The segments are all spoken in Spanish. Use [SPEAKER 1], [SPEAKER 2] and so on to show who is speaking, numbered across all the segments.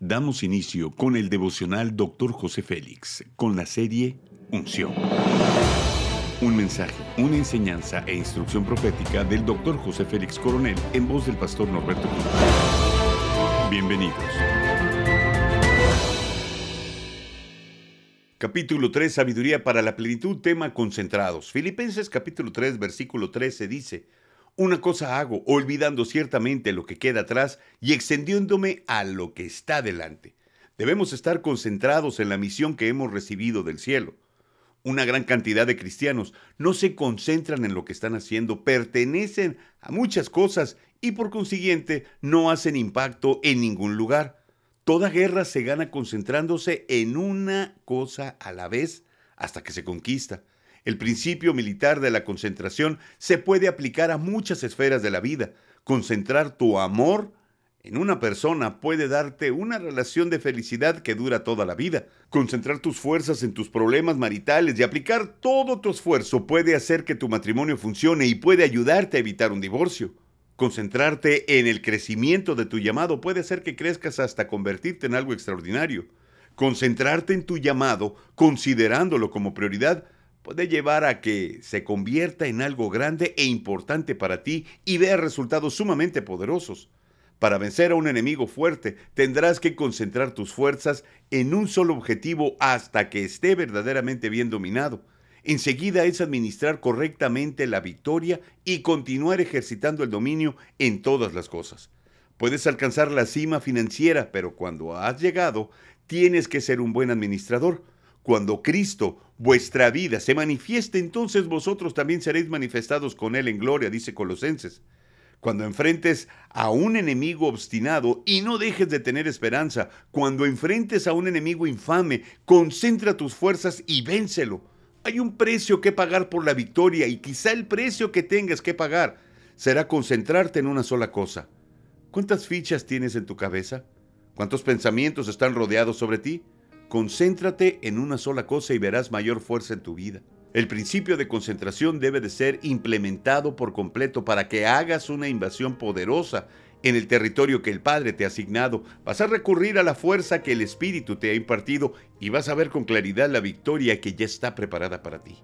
[SPEAKER 1] Damos inicio con el devocional Dr. José Félix, con la serie Unción. Un mensaje, una enseñanza e instrucción profética del Dr. José Félix Coronel en voz del pastor Norberto Cruz. Bienvenidos. Capítulo 3, Sabiduría para la plenitud, tema concentrados. Filipenses capítulo 3, versículo 13 dice, una cosa hago, olvidando ciertamente lo que queda atrás y extendiéndome a lo que está delante. Debemos estar concentrados en la misión que hemos recibido del cielo. Una gran cantidad de cristianos no se concentran en lo que están haciendo, pertenecen a muchas cosas y por consiguiente no hacen impacto en ningún lugar. Toda guerra se gana concentrándose en una cosa a la vez hasta que se conquista. El principio militar de la concentración se puede aplicar a muchas esferas de la vida. Concentrar tu amor en una persona puede darte una relación de felicidad que dura toda la vida. Concentrar tus fuerzas en tus problemas maritales y aplicar todo tu esfuerzo puede hacer que tu matrimonio funcione y puede ayudarte a evitar un divorcio. Concentrarte en el crecimiento de tu llamado puede hacer que crezcas hasta convertirte en algo extraordinario. Concentrarte en tu llamado, considerándolo como prioridad, puede llevar a que se convierta en algo grande e importante para ti y vea resultados sumamente poderosos. Para vencer a un enemigo fuerte, tendrás que concentrar tus fuerzas en un solo objetivo hasta que esté verdaderamente bien dominado. Enseguida es administrar correctamente la victoria y continuar ejercitando el dominio en todas las cosas. Puedes alcanzar la cima financiera, pero cuando has llegado, tienes que ser un buen administrador. Cuando Cristo, vuestra vida, se manifieste, entonces vosotros también seréis manifestados con Él en gloria, dice Colosenses. Cuando enfrentes a un enemigo obstinado y no dejes de tener esperanza, cuando enfrentes a un enemigo infame, concentra tus fuerzas y vénselo. Hay un precio que pagar por la victoria y quizá el precio que tengas que pagar será concentrarte en una sola cosa. ¿Cuántas fichas tienes en tu cabeza? ¿Cuántos pensamientos están rodeados sobre ti? Concéntrate en una sola cosa y verás mayor fuerza en tu vida. El principio de concentración debe de ser implementado por completo para que hagas una invasión poderosa en el territorio que el Padre te ha asignado. Vas a recurrir a la fuerza que el Espíritu te ha impartido y vas a ver con claridad la victoria que ya está preparada para ti.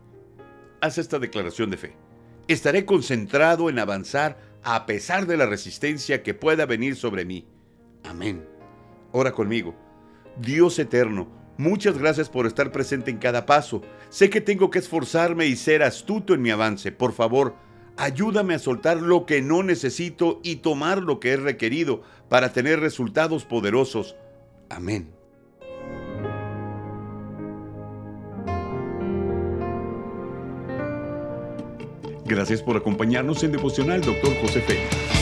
[SPEAKER 1] Haz esta declaración de fe. Estaré concentrado en avanzar a pesar de la resistencia que pueda venir sobre mí. Amén. Ora conmigo. Dios eterno, muchas gracias por estar presente en cada paso. Sé que tengo que esforzarme y ser astuto en mi avance. Por favor, ayúdame a soltar lo que no necesito y tomar lo que es requerido para tener resultados poderosos. Amén. Gracias por acompañarnos en Devocional, Dr. José Félix.